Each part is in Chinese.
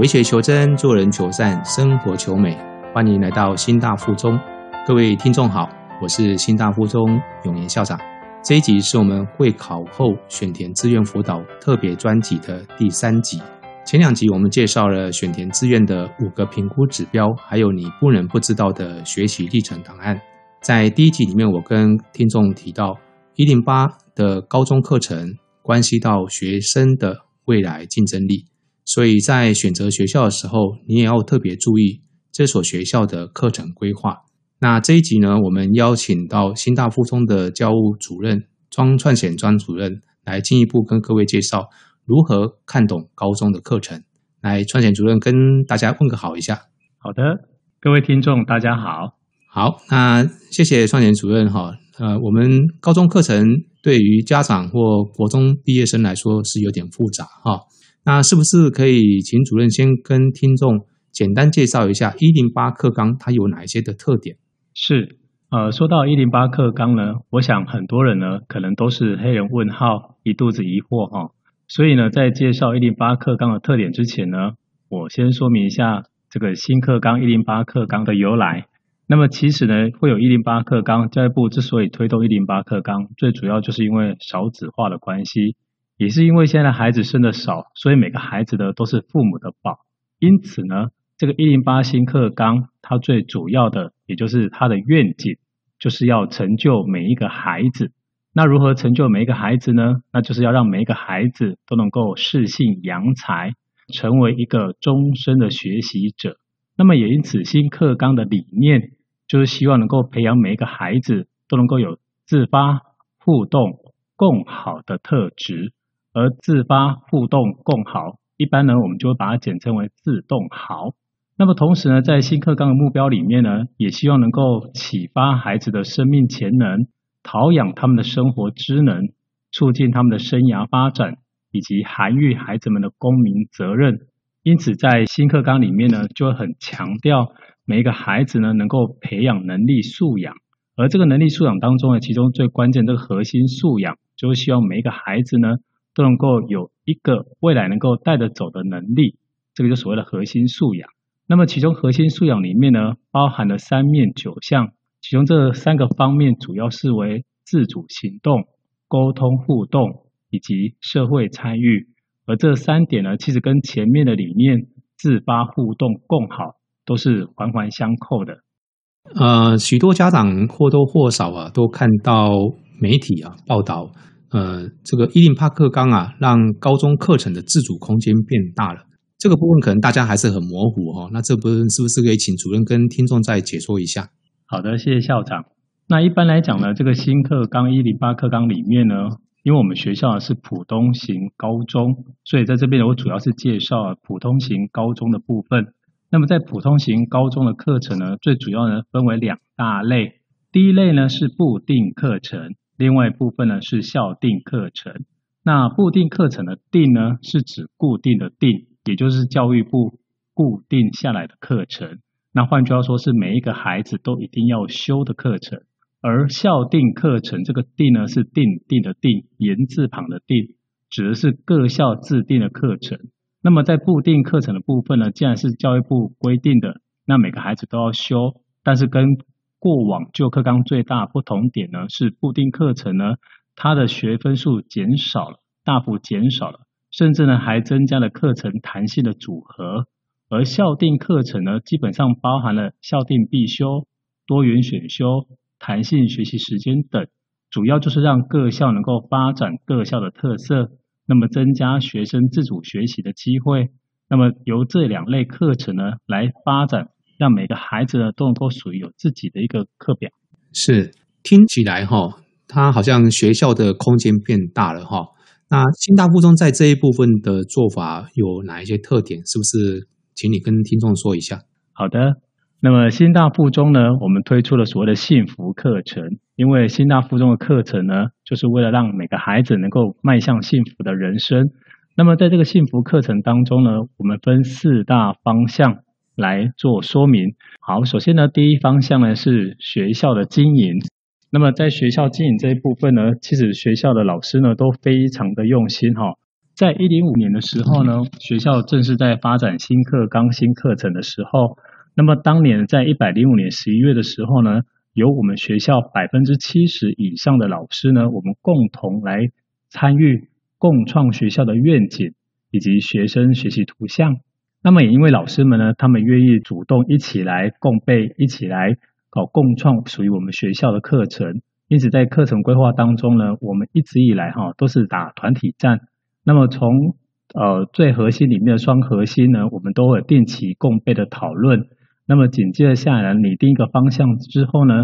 为学求真，做人求善，生活求美。欢迎来到新大附中，各位听众好，我是新大附中永年校长。这一集是我们会考后选填志愿辅导特别专辑的第三集。前两集我们介绍了选填志愿的五个评估指标，还有你不能不知道的学习历程档案。在第一集里面，我跟听众提到一零八的高中课程关系到学生的未来竞争力。所以在选择学校的时候，你也要特别注意这所学校的课程规划。那这一集呢，我们邀请到新大附中的教务主任庄串显庄主任来进一步跟各位介绍如何看懂高中的课程。来，串显主任跟大家问个好一下。好的，各位听众大家好。好，那谢谢串显主任哈。呃，我们高中课程对于家长或国中毕业生来说是有点复杂哈。那是不是可以请主任先跟听众简单介绍一下一零八课纲它有哪一些的特点？是，呃，说到一零八课纲呢，我想很多人呢可能都是黑人问号，一肚子疑惑哈。所以呢，在介绍一零八课纲的特点之前呢，我先说明一下这个新课纲一零八课纲的由来。那么其实呢，会有一零八课纲，教育部之所以推动一零八课纲，最主要就是因为少子化的关系。也是因为现在孩子生的少，所以每个孩子的都是父母的宝。因此呢，这个一零八新课纲，它最主要的，也就是它的愿景，就是要成就每一个孩子。那如何成就每一个孩子呢？那就是要让每一个孩子都能够适性扬才，成为一个终身的学习者。那么也因此，新课纲的理念就是希望能够培养每一个孩子都能够有自发、互动、共好的特质。而自发互动共好，一般呢，我们就会把它简称为自动好。那么同时呢，在新课纲的目标里面呢，也希望能够启发孩子的生命潜能，陶养他们的生活知能，促进他们的生涯发展，以及涵育孩子们的公民责任。因此，在新课纲里面呢，就会很强调每一个孩子呢，能够培养能力素养。而这个能力素养当中呢，其中最关键这个核心素养，就是希望每一个孩子呢。都能够有一个未来能够带得走的能力，这个就所谓的核心素养。那么其中核心素养里面呢，包含了三面九项，其中这三个方面主要是为自主行动、沟通互动以及社会参与。而这三点呢，其实跟前面的理念自发互动共好都是环环相扣的。呃，许多家长或多或少啊，都看到媒体啊报道。呃，这个一零八课纲啊，让高中课程的自主空间变大了。这个部分可能大家还是很模糊哈。那这部分是不是可以请主任跟听众再解说一下？好的，谢谢校长。那一般来讲呢，这个新课纲一零八课纲里面呢，因为我们学校是普通型高中，所以在这边，我主要是介绍普通型高中的部分。那么在普通型高中的课程呢，最主要呢分为两大类。第一类呢是固定课程。另外一部分呢是校定课程，那固定课程的定呢是指固定的定，也就是教育部固定下来的课程。那换句话说，是每一个孩子都一定要修的课程。而校定课程这个定呢是定定的定，言字旁的定，指的是各校自定的课程。那么在固定课程的部分呢，既然是教育部规定的，那每个孩子都要修，但是跟过往旧课纲最大不同点呢，是固定课程呢，它的学分数减少了，大幅减少了，甚至呢还增加了课程弹性的组合。而校定课程呢，基本上包含了校定必修、多元选修、弹性学习时间等，主要就是让各校能够发展各校的特色，那么增加学生自主学习的机会。那么由这两类课程呢来发展。让每个孩子呢都能够属于有自己的一个课表，是听起来哈，他好像学校的空间变大了哈。那新大附中在这一部分的做法有哪一些特点？是不是，请你跟听众说一下？好的，那么新大附中呢，我们推出了所谓的幸福课程，因为新大附中的课程呢，就是为了让每个孩子能够迈向幸福的人生。那么在这个幸福课程当中呢，我们分四大方向。来做说明。好，首先呢，第一方向呢是学校的经营。那么在学校经营这一部分呢，其实学校的老师呢都非常的用心哈。在一零五年的时候呢，学校正是在发展新课纲新课程的时候。那么当年在一百零五年十一月的时候呢，由我们学校百分之七十以上的老师呢，我们共同来参与共创学校的愿景以及学生学习图像。那么也因为老师们呢，他们愿意主动一起来共备，一起来搞共创属于我们学校的课程。因此在课程规划当中呢，我们一直以来哈都是打团体战。那么从呃最核心里面的双核心呢，我们都会定期共备的讨论。那么紧接着下来拟定一个方向之后呢，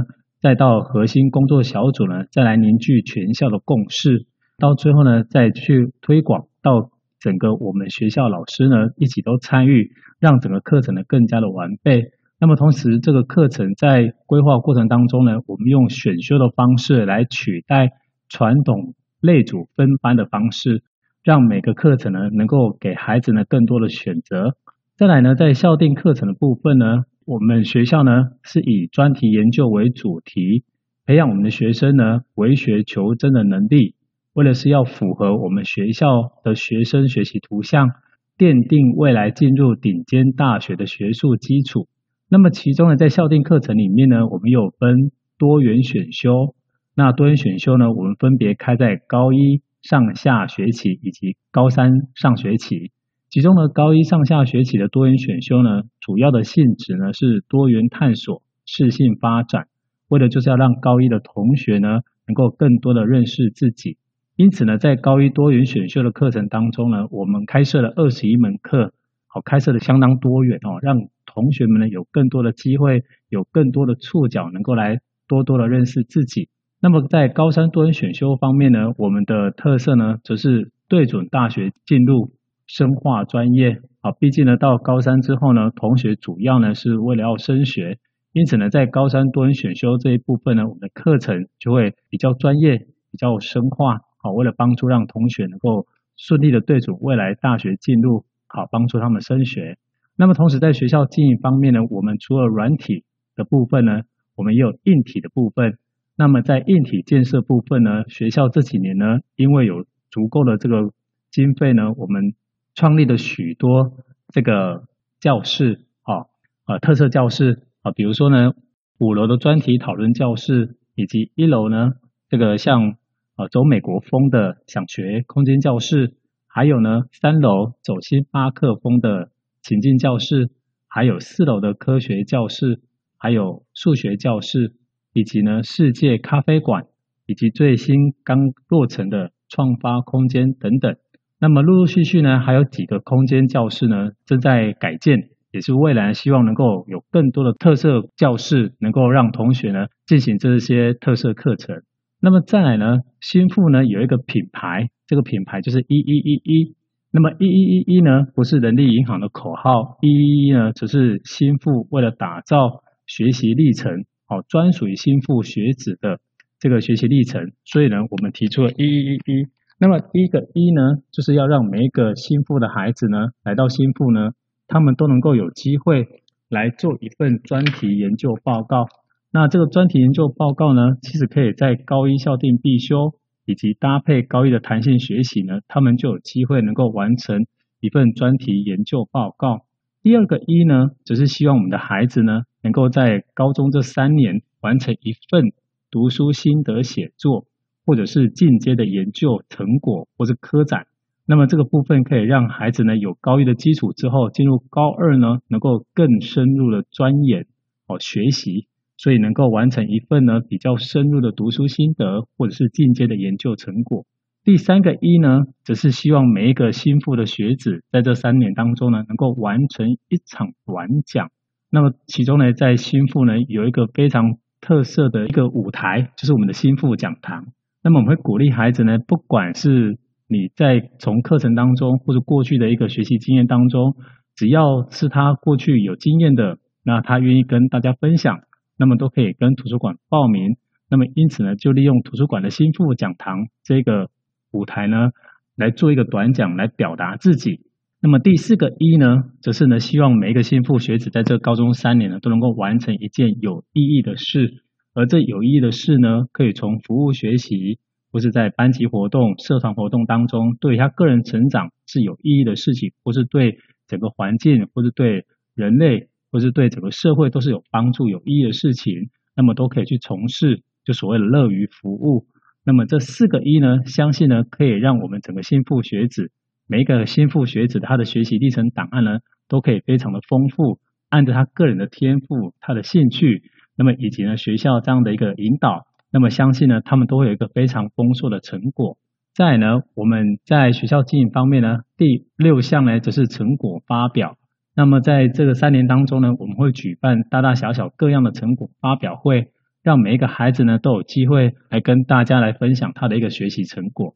再到核心工作小组呢，再来凝聚全校的共识，到最后呢，再去推广到整个我们学校老师呢一起都参与，让整个课程呢更加的完备。那么同时，这个课程在规划过程当中呢，我们用选修的方式来取代传统类组分班的方式，让每个课程呢能够给孩子呢更多的选择。再来呢，在校定课程的部分呢。我们学校呢是以专题研究为主题，培养我们的学生呢为学求真的能力，为了是要符合我们学校的学生学习图像，奠定未来进入顶尖大学的学术基础。那么其中呢，在校定课程里面呢，我们有分多元选修。那多元选修呢，我们分别开在高一上下学期以及高三上学期。其中呢，高一上下学期的多元选修呢，主要的性质呢是多元探索、适性发展，为的就是要让高一的同学呢，能够更多的认识自己。因此呢，在高一多元选修的课程当中呢，我们开设了二十一门课，好，开设的相当多元哦，让同学们呢有更多的机会，有更多的触角，能够来多多的认识自己。那么在高三多元选修方面呢，我们的特色呢，则是对准大学进入。深化专业啊，毕竟呢，到高三之后呢，同学主要呢是为了要升学，因此呢，在高三多元选修这一部分呢，我们的课程就会比较专业、比较深化，好，为了帮助让同学能够顺利的对准未来大学进入，好，帮助他们升学。那么同时在学校经营方面呢，我们除了软体的部分呢，我们也有硬体的部分。那么在硬体建设部分呢，学校这几年呢，因为有足够的这个经费呢，我们创立了许多这个教室，啊，呃，特色教室，啊，比如说呢，五楼的专题讨论教室，以及一楼呢，这个像呃走美国风的想学空间教室，还有呢，三楼走星巴克风的情境教室，还有四楼的科学教室，还有数学教室，以及呢，世界咖啡馆，以及最新刚落成的创发空间等等。那么陆陆续续呢，还有几个空间教室呢正在改建，也是未来希望能够有更多的特色教室，能够让同学呢进行这些特色课程。那么再来呢，新富呢有一个品牌，这个品牌就是一一一一。那么一一一一呢，不是人力银行的口号，一一一呢，只是新富为了打造学习历程，好专属于新富学子的这个学习历程，所以呢，我们提出了一一一一。那么第一个一呢，就是要让每一个新富的孩子呢，来到新富呢，他们都能够有机会来做一份专题研究报告。那这个专题研究报告呢，其实可以在高一校定必修，以及搭配高一的弹性学习呢，他们就有机会能够完成一份专题研究报告。第二个一呢，只是希望我们的孩子呢，能够在高中这三年完成一份读书心得写作。或者是进阶的研究成果，或是科展，那么这个部分可以让孩子呢有高一的基础之后，进入高二呢能够更深入的钻研哦学习，所以能够完成一份呢比较深入的读书心得，或者是进阶的研究成果。第三个一呢，则是希望每一个新富的学子在这三年当中呢，能够完成一场短讲。那么其中呢，在心腹呢有一个非常特色的一个舞台，就是我们的心腹讲堂。那么我们会鼓励孩子呢，不管是你在从课程当中，或者过去的一个学习经验当中，只要是他过去有经验的，那他愿意跟大家分享，那么都可以跟图书馆报名。那么因此呢，就利用图书馆的新富讲堂这个舞台呢，来做一个短讲，来表达自己。那么第四个一呢，则是呢，希望每一个新富学子在这高中三年呢，都能够完成一件有意义的事。而这有意义的事呢，可以从服务学习，或是在班级活动、社团活动当中，对他个人成长是有意义的事情，或是对整个环境，或是对人类，或是对整个社会都是有帮助、有意义的事情，那么都可以去从事，就所谓的乐于服务。那么这四个一呢，相信呢，可以让我们整个新富学子，每一个新富学子他的学习历程档案呢，都可以非常的丰富，按照他个人的天赋、他的兴趣，那么以及呢学校这样的一个引导。那么相信呢，他们都会有一个非常丰硕的成果。再呢，我们在学校经营方面呢，第六项呢则是成果发表。那么在这个三年当中呢，我们会举办大大小小各样的成果发表会，让每一个孩子呢都有机会来跟大家来分享他的一个学习成果。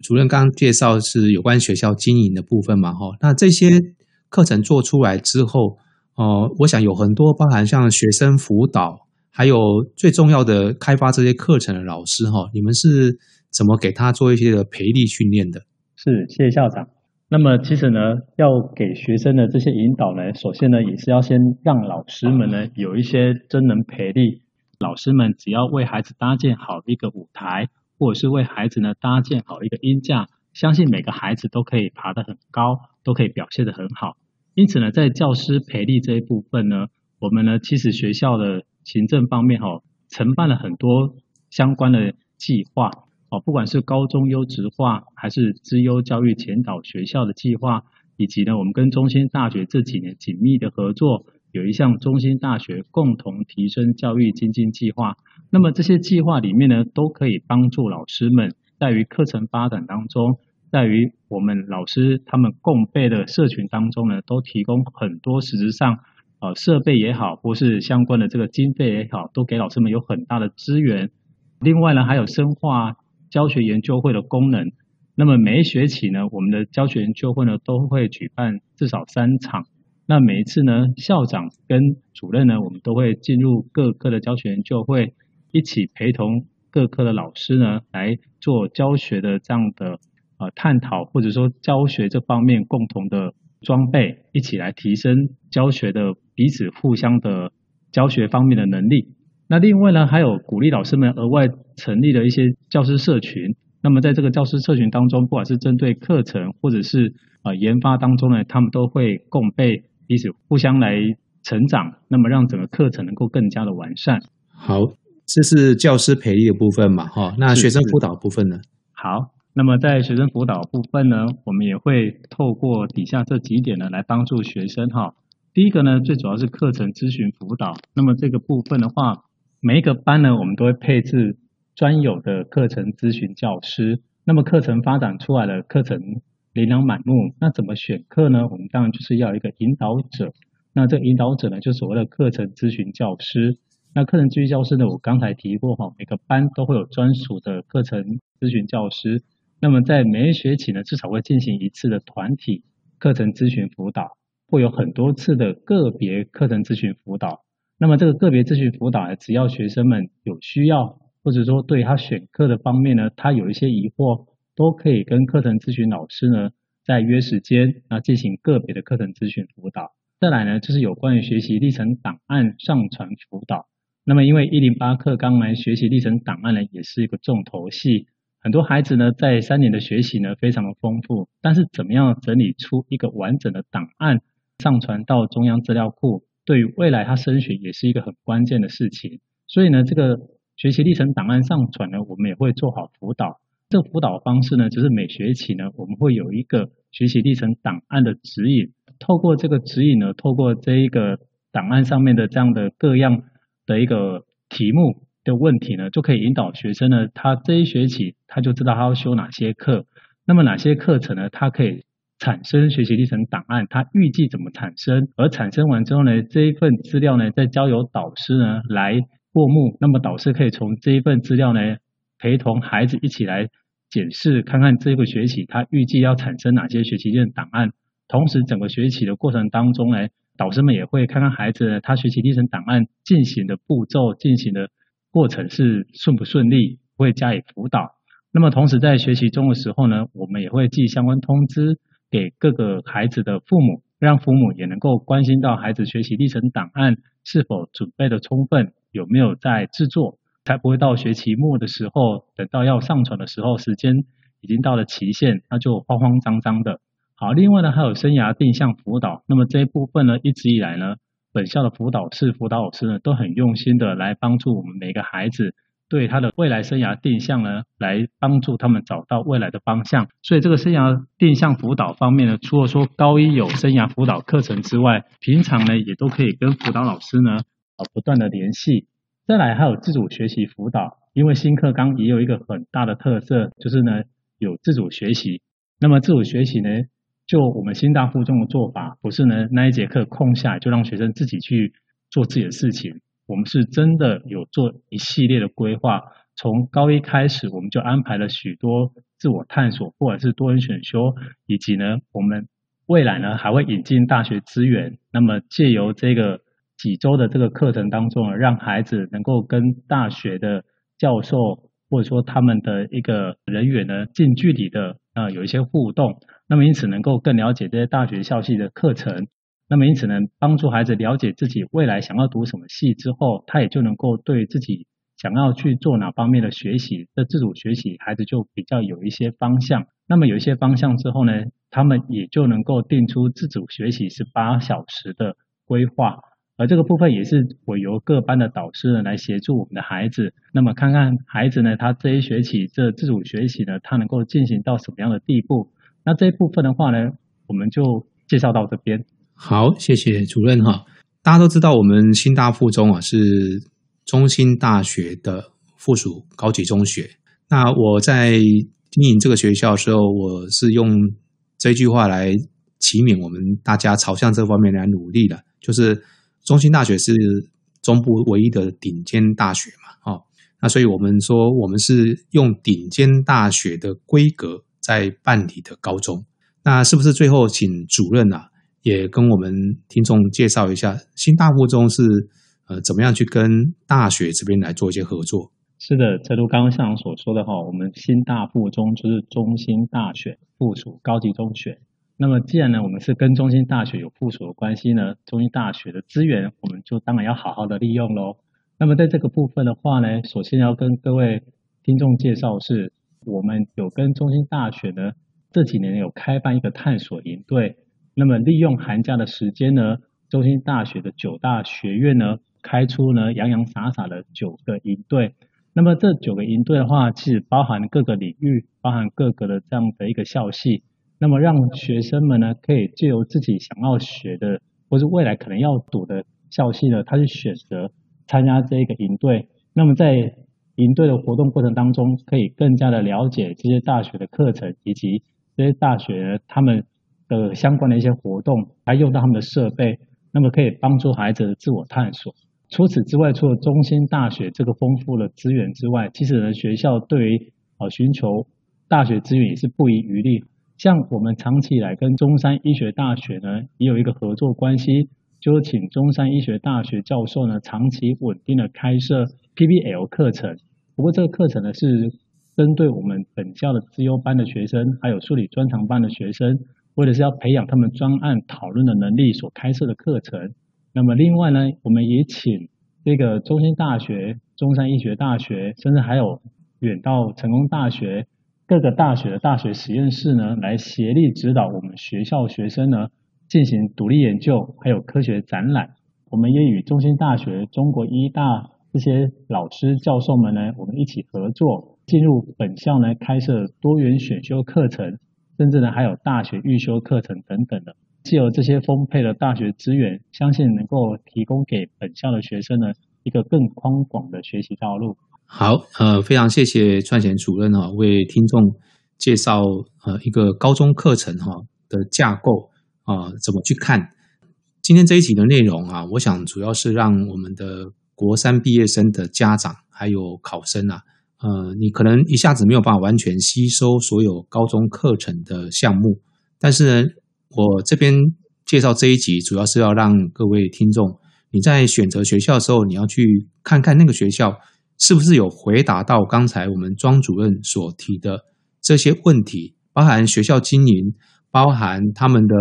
主任刚刚介绍是有关学校经营的部分嘛，哈，那这些课程做出来之后，哦，我想有很多包含像学生辅导。还有最重要的，开发这些课程的老师哈，你们是怎么给他做一些的培力训练的？是，谢谢校长。那么其实呢，要给学生的这些引导呢，首先呢，也是要先让老师们呢有一些真能培力。老师们只要为孩子搭建好一个舞台，或者是为孩子呢搭建好一个音架，相信每个孩子都可以爬得很高，都可以表现得很好。因此呢，在教师培力这一部分呢，我们呢其实学校的。行政方面哈，承办了很多相关的计划哦，不管是高中优质化，还是资优教育前导学校的计划，以及呢，我们跟中心大学这几年紧密的合作，有一项中心大学共同提升教育精进计划。那么这些计划里面呢，都可以帮助老师们在于课程发展当中，在于我们老师他们共备的社群当中呢，都提供很多实质上。呃，设备也好，或是相关的这个经费也好，都给老师们有很大的资源。另外呢，还有深化教学研究会的功能。那么每一学期呢，我们的教学研究会呢，都会举办至少三场。那每一次呢，校长跟主任呢，我们都会进入各科的教学研究会，一起陪同各科的老师呢，来做教学的这样的呃探讨，或者说教学这方面共同的。装备一起来提升教学的彼此互相的教学方面的能力。那另外呢，还有鼓励老师们额外成立了一些教师社群。那么在这个教师社群当中，不管是针对课程或者是呃研发当中呢，他们都会共备彼此互相来成长，那么让整个课程能够更加的完善。好，这是教师培力的部分嘛？哈，那学生辅导部分呢？好。那么在学生辅导部分呢，我们也会透过底下这几点呢来帮助学生哈。第一个呢，最主要是课程咨询辅导。那么这个部分的话，每一个班呢，我们都会配置专有的课程咨询教师。那么课程发展出来的课程琳琅满目，那怎么选课呢？我们当然就是要一个引导者。那这个引导者呢，就所谓的课程咨询教师。那课程咨询教师呢，我刚才提过哈，每个班都会有专属的课程咨询教师。那么在每一学期呢，至少会进行一次的团体课程咨询辅导，会有很多次的个别课程咨询辅导。那么这个个别咨询辅导呢，只要学生们有需要，或者说对他选课的方面呢，他有一些疑惑，都可以跟课程咨询老师呢再约时间，那进行个别的课程咨询辅导。再来呢，就是有关于学习历程档案上传辅导。那么因为一零八课纲呢，学习历程档案呢，也是一个重头戏。很多孩子呢，在三年的学习呢，非常的丰富，但是怎么样整理出一个完整的档案，上传到中央资料库，对于未来他升学也是一个很关键的事情。所以呢，这个学习历程档案上传呢，我们也会做好辅导。这个辅导方式呢，就是每学期呢，我们会有一个学习历程档案的指引，透过这个指引呢，透过这一个档案上面的这样的各样的一个题目。的问题呢，就可以引导学生呢，他这一学期他就知道他要修哪些课，那么哪些课程呢，他可以产生学习历程档案，他预计怎么产生，而产生完之后呢，这一份资料呢，再交由导师呢来过目，那么导师可以从这一份资料呢，陪同孩子一起来检视，看看这个学期他预计要产生哪些学习历程档案，同时整个学期的过程当中呢，导师们也会看看孩子他学习历程档案进行的步骤，进行的。过程是顺不顺利，会加以辅导。那么同时在学习中的时候呢，我们也会寄相关通知给各个孩子的父母，让父母也能够关心到孩子学习历程档案是否准备的充分，有没有在制作。才不会到学期末的时候，等到要上传的时候，时间已经到了期限，那就慌慌张张的。好，另外呢，还有生涯定向辅导，那么这一部分呢，一直以来呢，本校的辅导室、辅导老师呢，都很用心的来帮助我们每个孩子。对他的未来生涯定向呢，来帮助他们找到未来的方向。所以这个生涯定向辅导方面呢，除了说高一有生涯辅导课程之外，平常呢也都可以跟辅导老师呢啊不断的联系。再来还有自主学习辅导，因为新课纲也有一个很大的特色，就是呢有自主学习。那么自主学习呢，就我们新大附中的做法，不是呢那一节课空下来就让学生自己去做自己的事情。我们是真的有做一系列的规划，从高一开始，我们就安排了许多自我探索，或者是多元选修，以及呢，我们未来呢还会引进大学资源。那么借由这个几周的这个课程当中，让孩子能够跟大学的教授或者说他们的一个人员呢近距离的啊有一些互动，那么因此能够更了解这些大学校系的课程。那么因此呢，帮助孩子了解自己未来想要读什么系之后，他也就能够对自己想要去做哪方面的学习的自主学习，孩子就比较有一些方向。那么有一些方向之后呢，他们也就能够定出自主学习是八小时的规划。而这个部分也是我由各班的导师呢来协助我们的孩子。那么看看孩子呢，他这一学期这自主学习呢，他能够进行到什么样的地步？那这一部分的话呢，我们就介绍到这边。好，谢谢主任哈。大家都知道，我们新大附中啊是中心大学的附属高级中学。那我在经营这个学校的时候，我是用这句话来启勉我们大家朝向这方面来努力的，就是中兴大学是中部唯一的顶尖大学嘛，哦，那所以我们说，我们是用顶尖大学的规格在办理的高中。那是不是最后请主任啊？也跟我们听众介绍一下，新大附中是呃怎么样去跟大学这边来做一些合作？是的，正如刚刚校长所说的哈，我们新大附中就是中兴大学附属高级中学。那么既然呢，我们是跟中兴大学有附属的关系呢，中兴大学的资源我们就当然要好好的利用喽。那么在这个部分的话呢，首先要跟各位听众介绍是，我们有跟中兴大学呢这几年有开办一个探索营队。那么利用寒假的时间呢，中兴大学的九大学院呢，开出呢洋洋洒洒的九个营队。那么这九个营队的话，其实包含各个领域，包含各个的这样的一个校系。那么让学生们呢，可以借由自己想要学的，或是未来可能要读的校系呢，他去选择参加这一个营队。那么在营队的活动过程当中，可以更加的了解这些大学的课程，以及这些大学他们。的相关的一些活动，还用到他们的设备，那么可以帮助孩子的自我探索。除此之外，除了中心大学这个丰富的资源之外，其实呢，学校对于啊寻求大学资源也是不遗余力。像我们长期以来跟中山医学大学呢，也有一个合作关系，就是请中山医学大学教授呢，长期稳定的开设 PBL 课程。不过这个课程呢，是针对我们本校的资优班的学生，还有数理专长班的学生。或者是要培养他们专案讨论的能力所开设的课程。那么另外呢，我们也请这个中兴大学、中山医学大学，甚至还有远到成功大学各个大学的大学实验室呢，来协力指导我们学校学生呢进行独立研究，还有科学展览。我们也与中兴大学、中国医大这些老师教授们呢，我们一起合作，进入本校呢开设多元选修课程。甚至呢，还有大学预修课程等等的，既有这些丰沛的大学资源，相信能够提供给本校的学生呢一个更宽广的学习道路。好，呃，非常谢谢串贤主任哈，为听众介绍呃一个高中课程哈的架构啊，怎么去看今天这一集的内容啊？我想主要是让我们的国三毕业生的家长还有考生啊。呃，你可能一下子没有办法完全吸收所有高中课程的项目，但是呢，我这边介绍这一集，主要是要让各位听众，你在选择学校的时候，你要去看看那个学校是不是有回答到刚才我们庄主任所提的这些问题，包含学校经营，包含他们的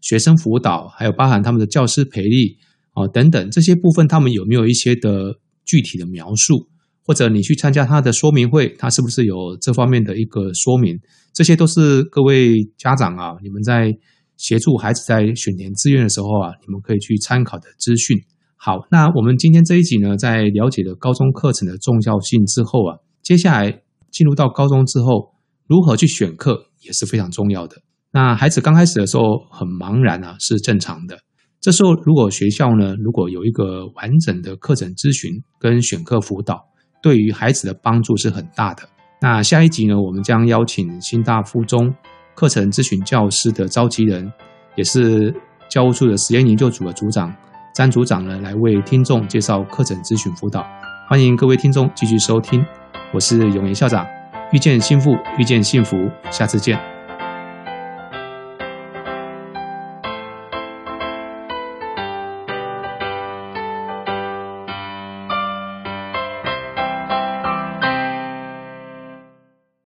学生辅导，还有包含他们的教师培力哦等等这些部分，他们有没有一些的具体的描述？或者你去参加他的说明会，他是不是有这方面的一个说明？这些都是各位家长啊，你们在协助孩子在选填志愿的时候啊，你们可以去参考的资讯。好，那我们今天这一集呢，在了解了高中课程的重要性之后啊，接下来进入到高中之后，如何去选课也是非常重要的。那孩子刚开始的时候很茫然啊，是正常的。这时候如果学校呢，如果有一个完整的课程咨询跟选课辅导，对于孩子的帮助是很大的。那下一集呢，我们将邀请新大附中课程咨询教师的召集人，也是教务处的实验研究组的组长。张组长呢，来为听众介绍课程咨询辅导，欢迎各位听众继续收听，我是永言校长，遇见幸福，遇见幸福，下次见。